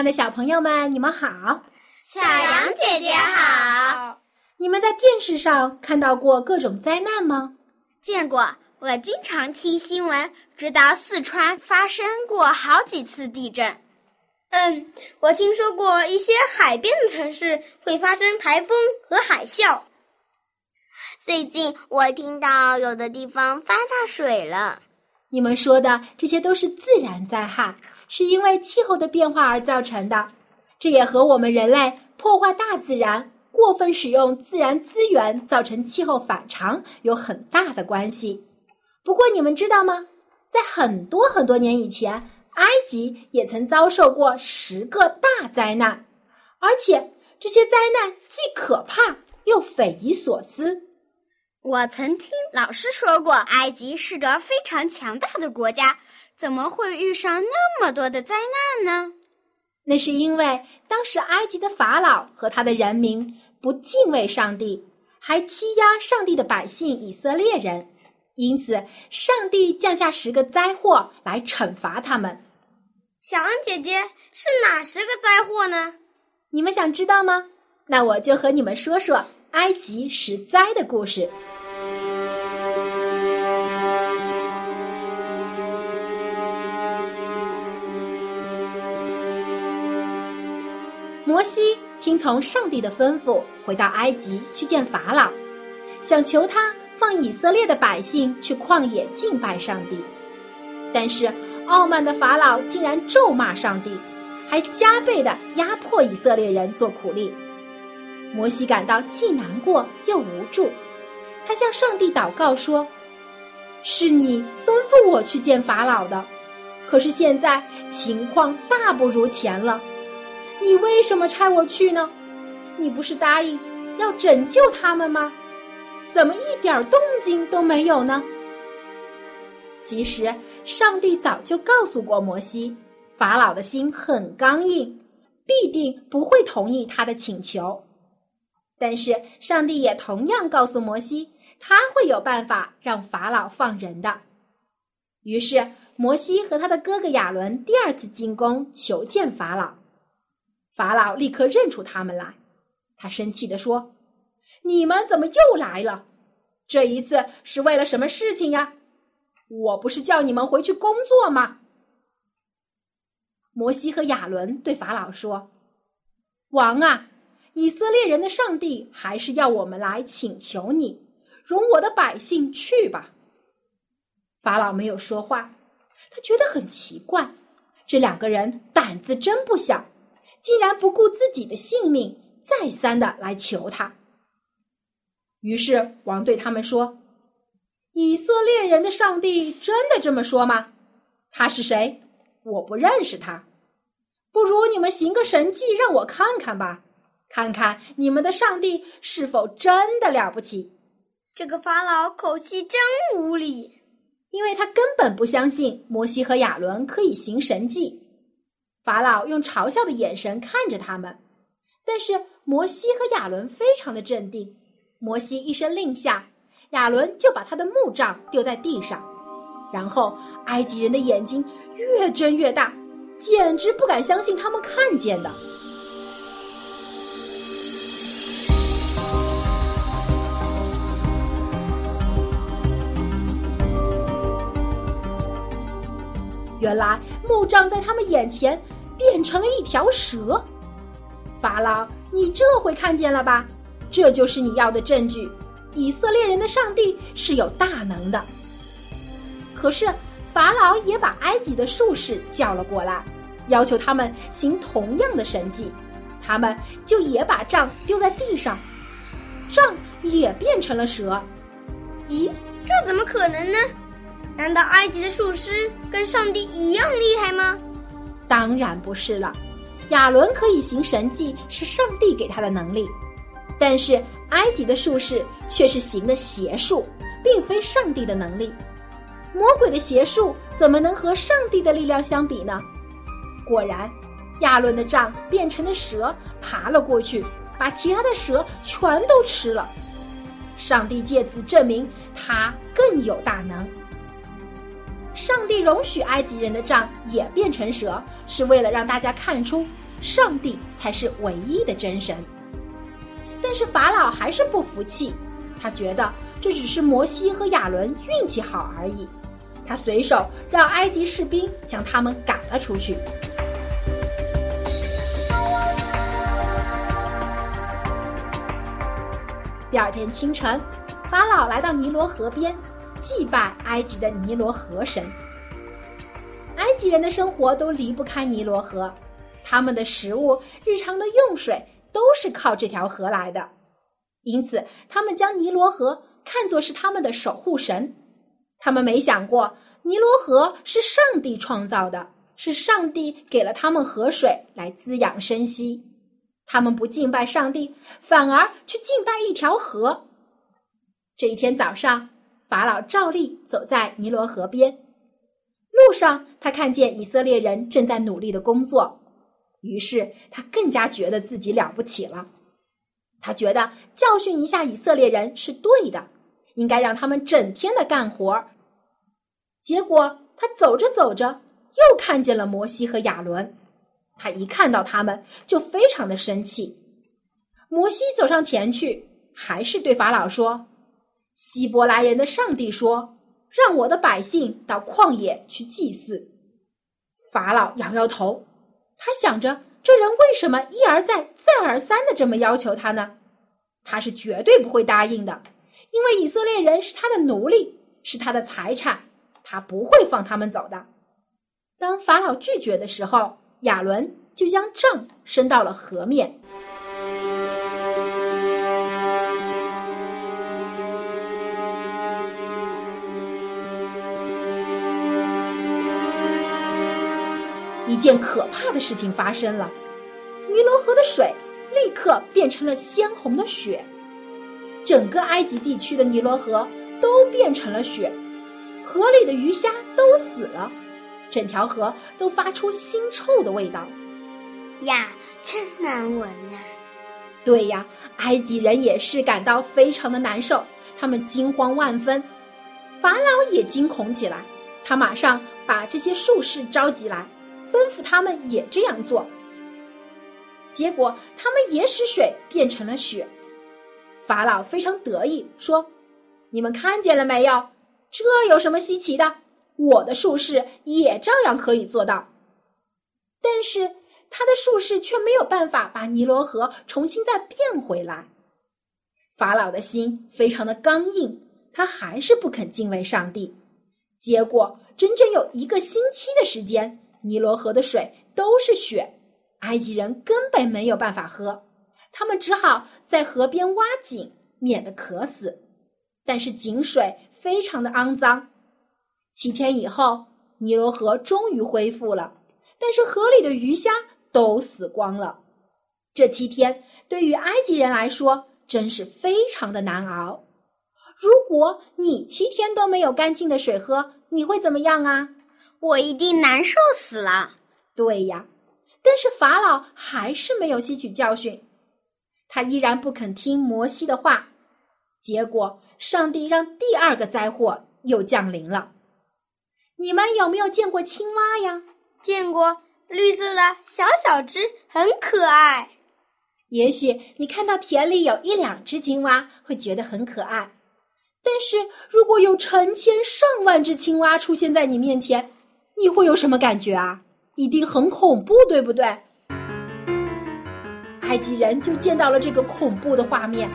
爱的小朋友们，你们好，小羊姐姐好。你们在电视上看到过各种灾难吗？见过，我经常听新闻，知道四川发生过好几次地震。嗯，我听说过一些海边的城市会发生台风和海啸。最近我听到有的地方发大水了。你们说的这些都是自然灾害。是因为气候的变化而造成的，这也和我们人类破坏大自然、过分使用自然资源造成气候反常有很大的关系。不过，你们知道吗？在很多很多年以前，埃及也曾遭受过十个大灾难，而且这些灾难既可怕又匪夷所思。我曾听老师说过，埃及是个非常强大的国家。怎么会遇上那么多的灾难呢？那是因为当时埃及的法老和他的人民不敬畏上帝，还欺压上帝的百姓以色列人，因此上帝降下十个灾祸来惩罚他们。小恩姐姐是哪十个灾祸呢？你们想知道吗？那我就和你们说说埃及十灾的故事。摩西听从上帝的吩咐，回到埃及去见法老，想求他放以色列的百姓去旷野敬拜上帝。但是傲慢的法老竟然咒骂上帝，还加倍的压迫以色列人做苦力。摩西感到既难过又无助，他向上帝祷告说：“是你吩咐我去见法老的，可是现在情况大不如前了。”你为什么差我去呢？你不是答应要拯救他们吗？怎么一点动静都没有呢？其实，上帝早就告诉过摩西，法老的心很刚硬，必定不会同意他的请求。但是，上帝也同样告诉摩西，他会有办法让法老放人的。于是，摩西和他的哥哥亚伦第二次进宫求见法老。法老立刻认出他们来，他生气地说：“你们怎么又来了？这一次是为了什么事情呀？我不是叫你们回去工作吗？”摩西和亚伦对法老说：“王啊，以色列人的上帝还是要我们来请求你，容我的百姓去吧。”法老没有说话，他觉得很奇怪，这两个人胆子真不小。竟然不顾自己的性命，再三的来求他。于是王对他们说：“以色列人的上帝真的这么说吗？他是谁？我不认识他。不如你们行个神迹让我看看吧，看看你们的上帝是否真的了不起。”这个法老口气真无理，因为他根本不相信摩西和亚伦可以行神迹。法老用嘲笑的眼神看着他们，但是摩西和亚伦非常的镇定。摩西一声令下，亚伦就把他的木杖丢在地上，然后埃及人的眼睛越睁越大，简直不敢相信他们看见的。原来木杖在他们眼前变成了一条蛇。法老，你这回看见了吧？这就是你要的证据。以色列人的上帝是有大能的。可是法老也把埃及的术士叫了过来，要求他们行同样的神迹。他们就也把杖丢在地上，杖也变成了蛇。咦，这怎么可能呢？难道埃及的术师跟上帝一样厉害吗？当然不是了。亚伦可以行神迹，是上帝给他的能力，但是埃及的术士却是行的邪术，并非上帝的能力。魔鬼的邪术怎么能和上帝的力量相比呢？果然，亚伦的杖变成的蛇爬了过去，把其他的蛇全都吃了。上帝借此证明他更有大能。上帝容许埃及人的杖也变成蛇，是为了让大家看出上帝才是唯一的真神。但是法老还是不服气，他觉得这只是摩西和亚伦运气好而已。他随手让埃及士兵将他们赶了出去。第二天清晨，法老来到尼罗河边，祭拜埃及的尼罗河神。埃及人的生活都离不开尼罗河，他们的食物、日常的用水都是靠这条河来的，因此他们将尼罗河看作是他们的守护神。他们没想过，尼罗河是上帝创造的，是上帝给了他们河水来滋养生息。他们不敬拜上帝，反而去敬拜一条河。这一天早上，法老照例走在尼罗河边，路上他看见以色列人正在努力的工作，于是他更加觉得自己了不起了。他觉得教训一下以色列人是对的。应该让他们整天的干活。结果他走着走着，又看见了摩西和亚伦。他一看到他们，就非常的生气。摩西走上前去，还是对法老说：“希伯来人的上帝说，让我的百姓到旷野去祭祀。”法老摇摇头，他想着这人为什么一而再、再而三的这么要求他呢？他是绝对不会答应的。因为以色列人是他的奴隶，是他的财产，他不会放他们走的。当法老拒绝的时候，亚伦就将杖伸到了河面。件可怕的事情发生了，尼罗河的水立刻变成了鲜红的血。整个埃及地区的尼罗河都变成了血，河里的鱼虾都死了，整条河都发出腥臭的味道。呀，真难闻呐！对呀，埃及人也是感到非常的难受，他们惊慌万分，法老也惊恐起来。他马上把这些术士召集来，吩咐他们也这样做。结果，他们也使水变成了雪。法老非常得意，说：“你们看见了没有？这有什么稀奇的？我的术士也照样可以做到。但是他的术士却没有办法把尼罗河重新再变回来。法老的心非常的刚硬，他还是不肯敬畏上帝。结果整整有一个星期的时间，尼罗河的水都是血，埃及人根本没有办法喝。”他们只好在河边挖井，免得渴死。但是井水非常的肮脏。七天以后，尼罗河终于恢复了，但是河里的鱼虾都死光了。这七天对于埃及人来说真是非常的难熬。如果你七天都没有干净的水喝，你会怎么样啊？我一定难受死了。对呀，但是法老还是没有吸取教训。他依然不肯听摩西的话，结果上帝让第二个灾祸又降临了。你们有没有见过青蛙呀？见过，绿色的小小只，很可爱。也许你看到田里有一两只青蛙，会觉得很可爱。但是如果有成千上万只青蛙出现在你面前，你会有什么感觉啊？一定很恐怖，对不对？埃及人就见到了这个恐怖的画面，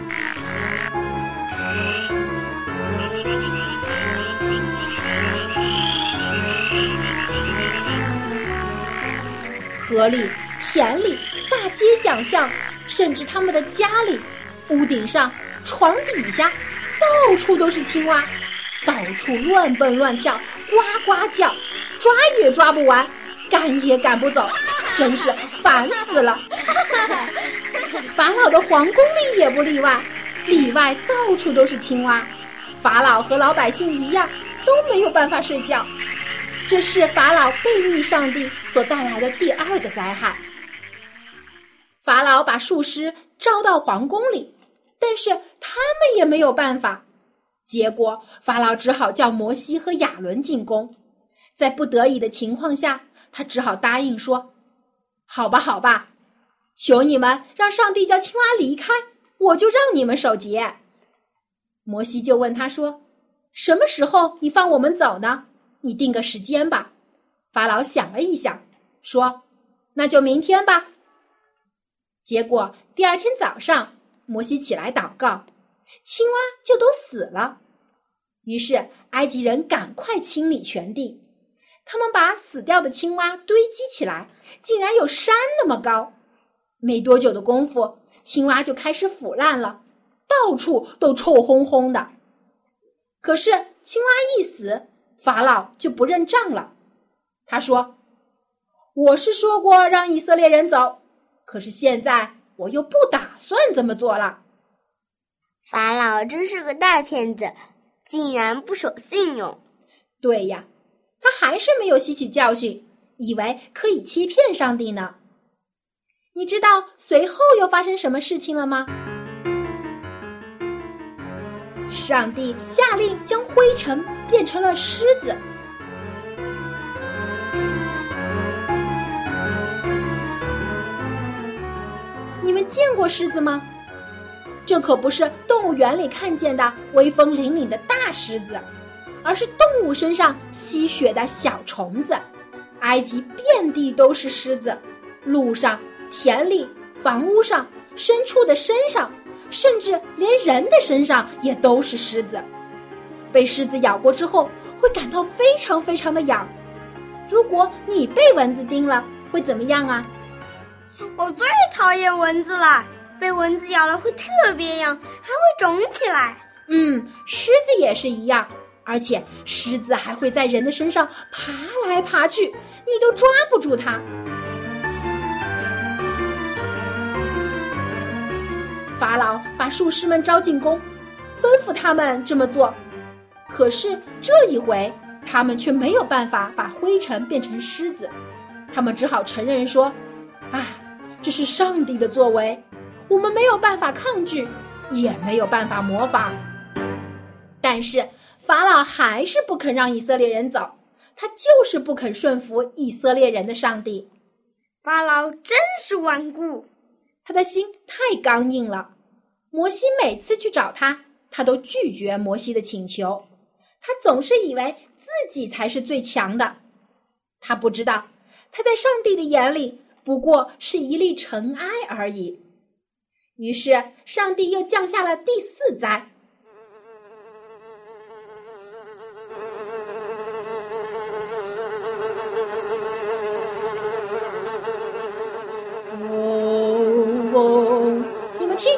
河里、田里、大街小巷，甚至他们的家里、屋顶上、床底下，到处都是青蛙，到处乱蹦乱跳，呱呱叫，抓也抓不完，赶也赶不走，真是烦死了。法老的皇宫里也不例外，里外到处都是青蛙。法老和老百姓一样，都没有办法睡觉。这是法老背逆上帝所带来的第二个灾害。法老把术师招到皇宫里，但是他们也没有办法。结果，法老只好叫摩西和亚伦进宫。在不得已的情况下，他只好答应说：“好吧，好吧，求你们让上帝叫青蛙离开，我就让你们守节。”摩西就问他说：“什么时候你放我们走呢？你定个时间吧。”法老想了一想，说：“那就明天吧。”结果第二天早上，摩西起来祷告，青蛙就都死了。于是埃及人赶快清理全地，他们把死掉的青蛙堆积起来，竟然有山那么高。没多久的功夫，青蛙就开始腐烂了，到处都臭烘烘的。可是青蛙一死，法老就不认账了。他说：“我是说过让以色列人走。”可是现在我又不打算这么做了。法老真是个大骗子，竟然不守信用。对呀，他还是没有吸取教训，以为可以欺骗上帝呢。你知道随后又发生什么事情了吗？上帝下令将灰尘变成了狮子。你们见过狮子吗？这可不是动物园里看见的威风凛凛的大狮子，而是动物身上吸血的小虫子。埃及遍地都是狮子，路上、田里、房屋上、牲畜的身上，甚至连人的身上也都是狮子。被狮子咬过之后，会感到非常非常的痒。如果你被蚊子叮了，会怎么样啊？我最讨厌蚊子了，被蚊子咬了会特别痒，还会肿起来。嗯，狮子也是一样，而且狮子还会在人的身上爬来爬去，你都抓不住它。法老把术士们招进宫，吩咐他们这么做，可是这一回他们却没有办法把灰尘变成狮子，他们只好承认说：“啊。”这是上帝的作为，我们没有办法抗拒，也没有办法模仿。但是法老还是不肯让以色列人走，他就是不肯顺服以色列人的上帝。法老真是顽固，他的心太刚硬了。摩西每次去找他，他都拒绝摩西的请求。他总是以为自己才是最强的，他不知道他在上帝的眼里。不过是一粒尘埃而已。于是，上帝又降下了第四灾。嗡嗡，你们听，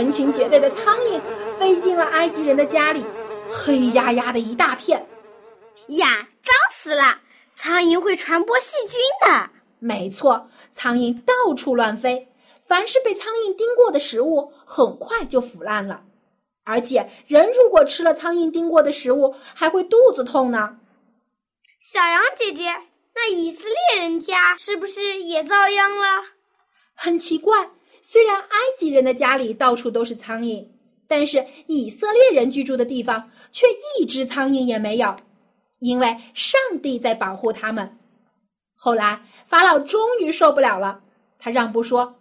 成群结队的苍蝇飞进了埃及人的家里，黑压压的一大片。呀，脏死了！苍蝇会传播细菌的。没错，苍蝇到处乱飞，凡是被苍蝇叮过的食物，很快就腐烂了。而且，人如果吃了苍蝇叮过的食物，还会肚子痛呢。小羊姐姐，那以色列人家是不是也遭殃了？很奇怪，虽然埃及人的家里到处都是苍蝇，但是以色列人居住的地方却一只苍蝇也没有，因为上帝在保护他们。后来，法老终于受不了了，他让步说：“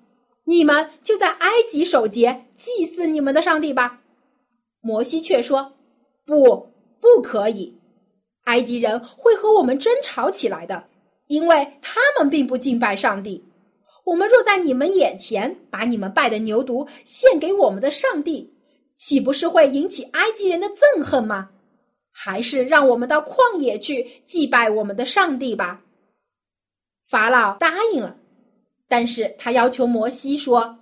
你们就在埃及守节，祭祀你们的上帝吧。”摩西却说：“不，不可以，埃及人会和我们争吵起来的，因为他们并不敬拜上帝。我们若在你们眼前把你们拜的牛犊献给我们的上帝，岂不是会引起埃及人的憎恨吗？还是让我们到旷野去祭拜我们的上帝吧。”法老答应了，但是他要求摩西说：“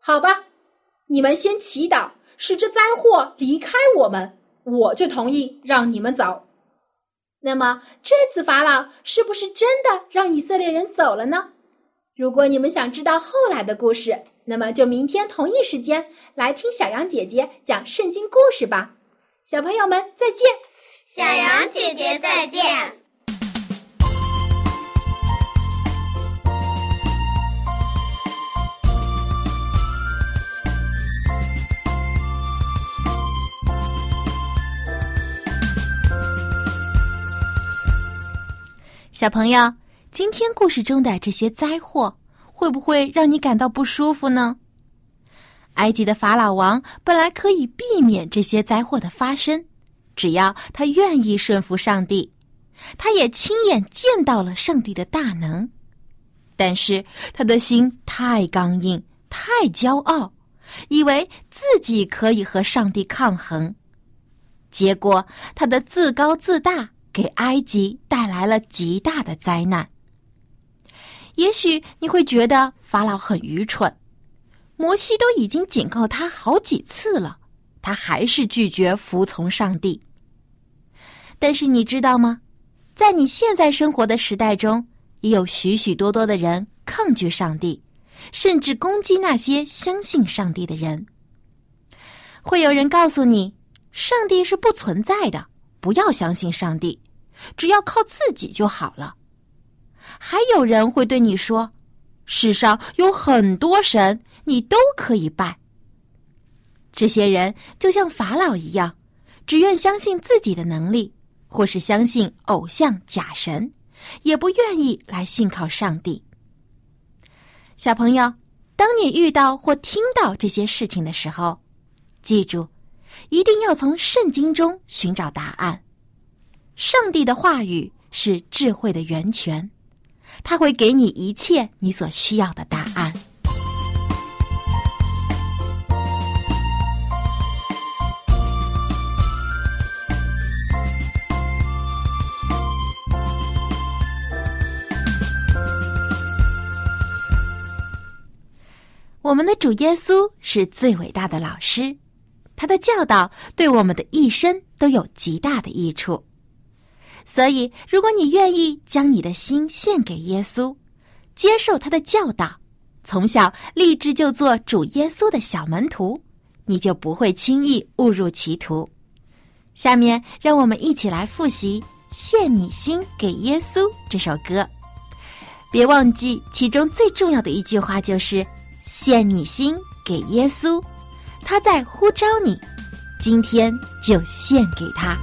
好吧，你们先祈祷，使这灾祸离开我们，我就同意让你们走。”那么这次法老是不是真的让以色列人走了呢？如果你们想知道后来的故事，那么就明天同一时间来听小羊姐姐讲圣经故事吧。小朋友们再见，小羊姐姐再见。小朋友，今天故事中的这些灾祸，会不会让你感到不舒服呢？埃及的法老王本来可以避免这些灾祸的发生，只要他愿意顺服上帝，他也亲眼见到了上帝的大能。但是他的心太刚硬，太骄傲，以为自己可以和上帝抗衡，结果他的自高自大。给埃及带来了极大的灾难。也许你会觉得法老很愚蠢，摩西都已经警告他好几次了，他还是拒绝服从上帝。但是你知道吗？在你现在生活的时代中，也有许许多多的人抗拒上帝，甚至攻击那些相信上帝的人。会有人告诉你，上帝是不存在的。不要相信上帝，只要靠自己就好了。还有人会对你说：“世上有很多神，你都可以拜。”这些人就像法老一样，只愿相信自己的能力，或是相信偶像假神，也不愿意来信靠上帝。小朋友，当你遇到或听到这些事情的时候，记住。一定要从圣经中寻找答案。上帝的话语是智慧的源泉，他会给你一切你所需要的答案。我们的主耶稣是最伟大的老师。他的教导对我们的一生都有极大的益处，所以如果你愿意将你的心献给耶稣，接受他的教导，从小立志就做主耶稣的小门徒，你就不会轻易误入歧途。下面让我们一起来复习《献你心给耶稣》这首歌，别忘记其中最重要的一句话就是“献你心给耶稣”。他在呼召你，今天就献给他。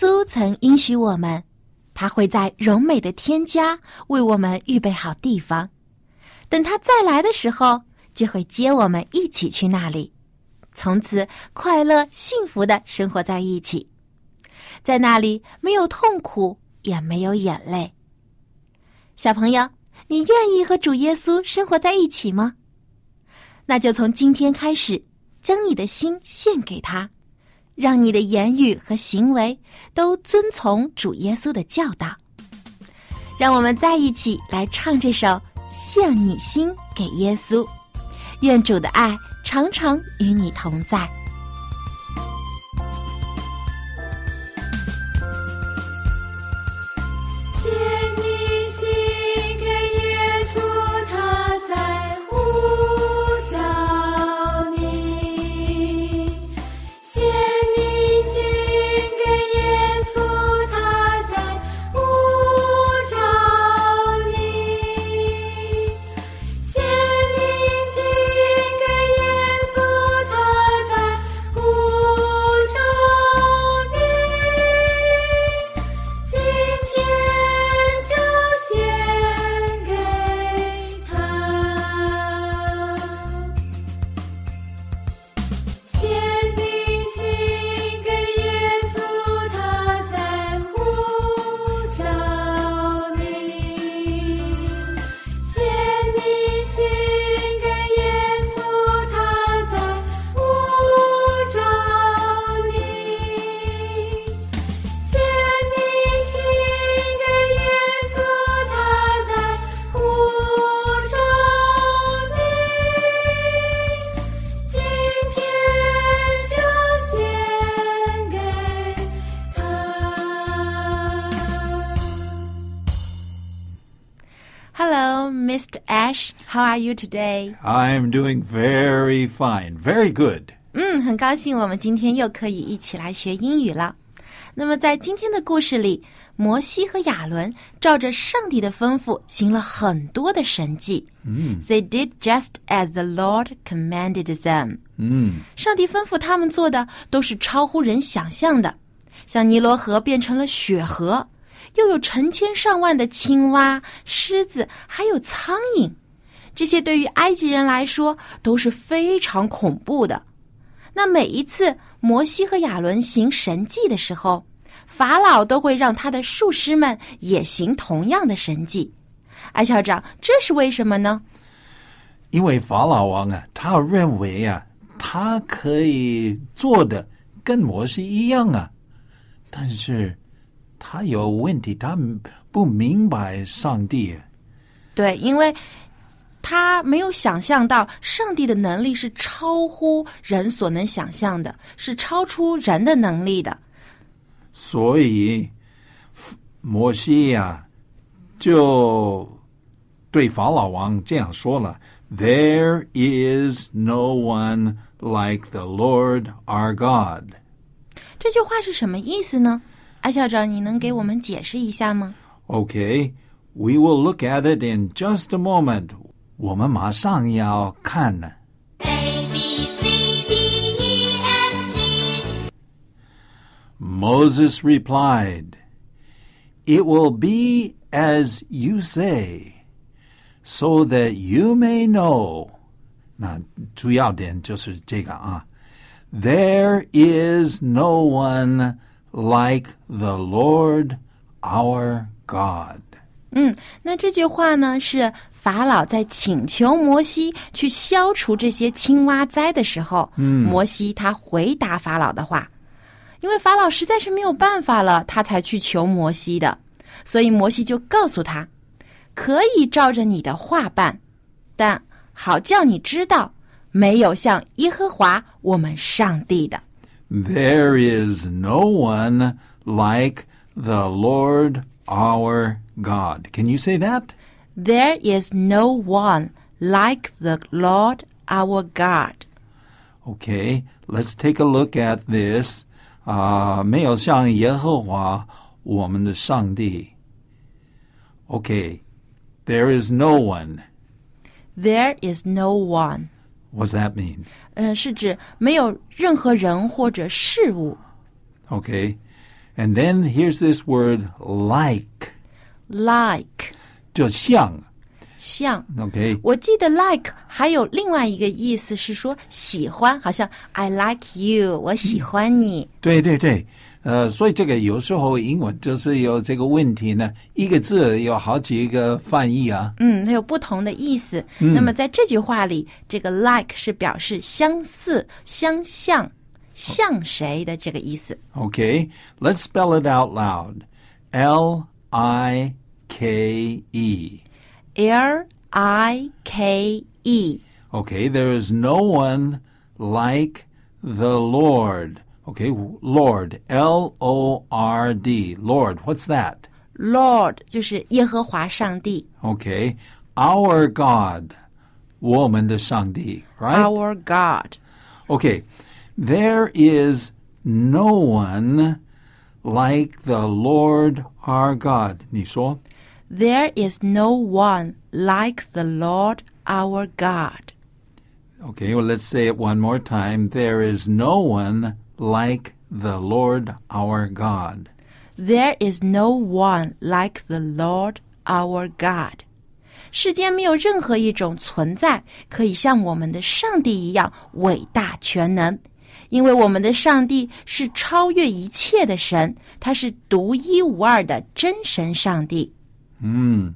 苏曾应许我们，他会在荣美的天家为我们预备好地方，等他再来的时候，就会接我们一起去那里，从此快乐幸福的生活在一起，在那里没有痛苦，也没有眼泪。小朋友，你愿意和主耶稣生活在一起吗？那就从今天开始，将你的心献给他。让你的言语和行为都遵从主耶稣的教导。让我们再一起来唱这首《献你心给耶稣》，愿主的爱常常与你同在。Mr. Ash. How are you today? I'm doing very fine, very good. 嗯，很高兴我们今天又可以一起来学英语了。那么在今天的故事里，摩西和亚伦照着上帝的吩咐行了很多的神迹。嗯，They did just as the Lord commanded them。嗯，上帝吩咐他们做的都是超乎人想象的，像尼罗河变成了血河， 又有成千上万的青蛙、狮子，还有苍蝇。这些对于埃及人来说都是非常恐怖的。那每一次摩西和亚伦行神迹的时候，法老都会让他的术师们也行同样的神迹。艾校长，这是为什么呢？因为法老王啊，他认为啊，他可以做的跟摩西一样啊，但是他有问题，他不明白上帝。对，因为。他没有想象到上帝的能力是超乎人所能想象的，是超出人的能力的。所以，摩西呀，就对法老王这样说了：“There is no one like the Lord our God。”这句话是什么意思呢？艾校长，你能给我们解释一下吗？Okay, we will look at it in just a moment. 我们马上要看呢。A B C D E F G. Moses replied, It will be as you say, so that you may know. 那主要点就是这个啊。There is no one like the Lord our God. 嗯，那这句话呢是法老在请求摩西去消除这些青蛙灾的时候，嗯，摩西他回答法老的话，因为法老实在是没有办法了，他才去求摩西的，所以摩西就告诉他，可以照着你的话办，但好叫你知道，没有像耶和华我们上帝的。There is no one like the Lord our God. Can you say that? There is no one like the Lord our God. Okay, let's take a look at this. 啊、uh,，没有像耶和华我们的上帝。Okay, there is no one. There is no one. What does that mean? 呃，是指没有任何人或者事物。Okay, and then here's this word like. Like. 就像，像，OK。我记得 like 还有另外一个意思是说喜欢，好像 I like you，我喜欢你。对对对， 呃，所以这个有时候英文就是有这个问题呢，一个字有好几个翻译啊。嗯，它有不同的意思。那么在这句话里，这个 like 是表示相似、相像、像谁的这个意思。OK，let's spell it out loud. L I K E. L I K E. Okay, there is no one like the Lord. Okay, Lord, L O R D. Lord, what's that? Lord 就是耶和华上帝。Okay, our God, 我们的上帝, right? Our God. Okay, there is no one like the Lord our God. 你说? There is no one like the Lord our God. Okay, well, let's say it one more time. There is no one like the Lord our God. There is no one like the Lord our God. 世间没有任何一种存在可以像我们的上帝一样伟大全能，因为我们的上帝是超越一切的神，他是独一无二的真神上帝。Mm.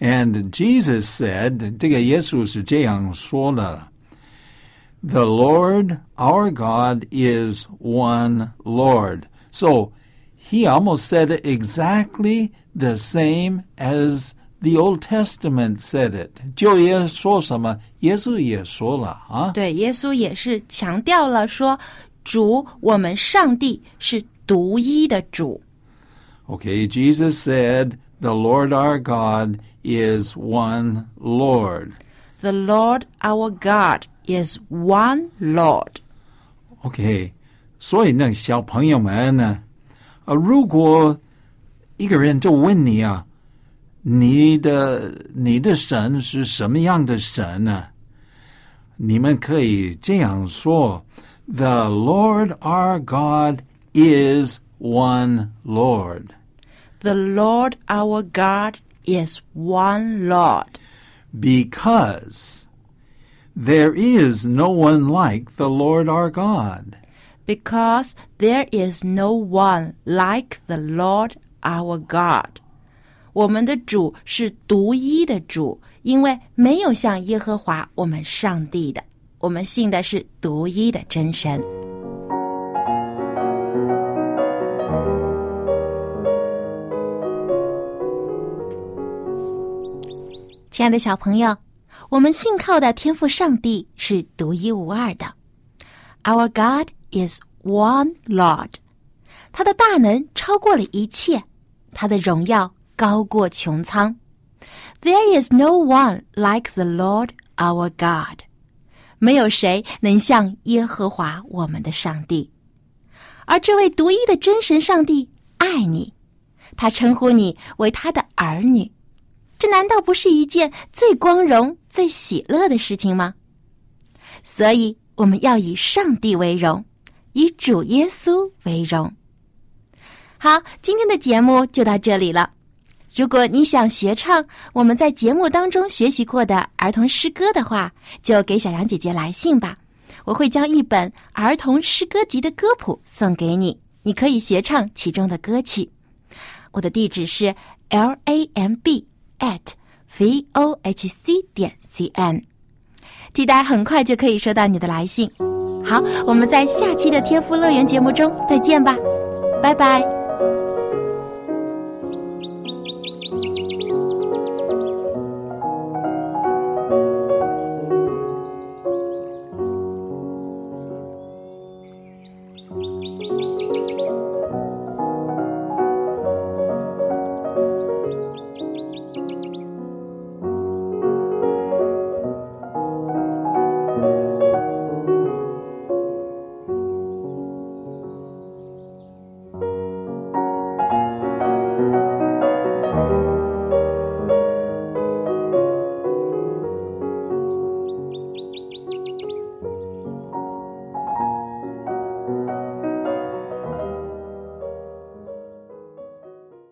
And Jesus said, 这个耶稣是这样说的 The Lord our God is one Lord. So he almost said it exactly the same as the Old Testament said it. 旧约说什么，耶稣也说了啊。对，耶稣也是强调了说，主我们上帝是独一的主。Okay, Jesus said The Lord our God is one Lord. The Lord our God is one Lord. OK，所以呢，小朋友们呢，呃，如果一个人就问你啊，你的你的神是什么样的神呢？你们可以这样说：The Lord our God is one Lord. The Lord our God is one Lord. Because there is no one like the Lord our God. Because there is no one like the Lord our God. 我们的主是独一的主，因为没有像耶和华我们上帝的。我们信的是独一的真神。亲爱的小朋友，我们信靠的天赋上帝是独一无二的。Our God is one Lord，他的大能超过了一切，他的荣耀高过穹苍。There is no one like the Lord our God，没有谁能像耶和华我们的上帝。而这位独一的真神上帝爱你，他称呼你为他的儿女。这难道不是一件最光荣、最喜乐的事情吗？所以我们要以上帝为荣，以主耶稣为荣。好，今天的节目就到这里了。如果你想学唱我们在节目当中学习过的儿童诗歌的话，就给小杨姐姐来信吧。我会将一本儿童诗歌集的歌谱送给你，你可以学唱其中的歌曲。我的地址是 l a m b。At v o h c 点 c n，期待很快就可以收到你的来信。好，我们在下期的天赋乐园节目中再见吧，拜拜。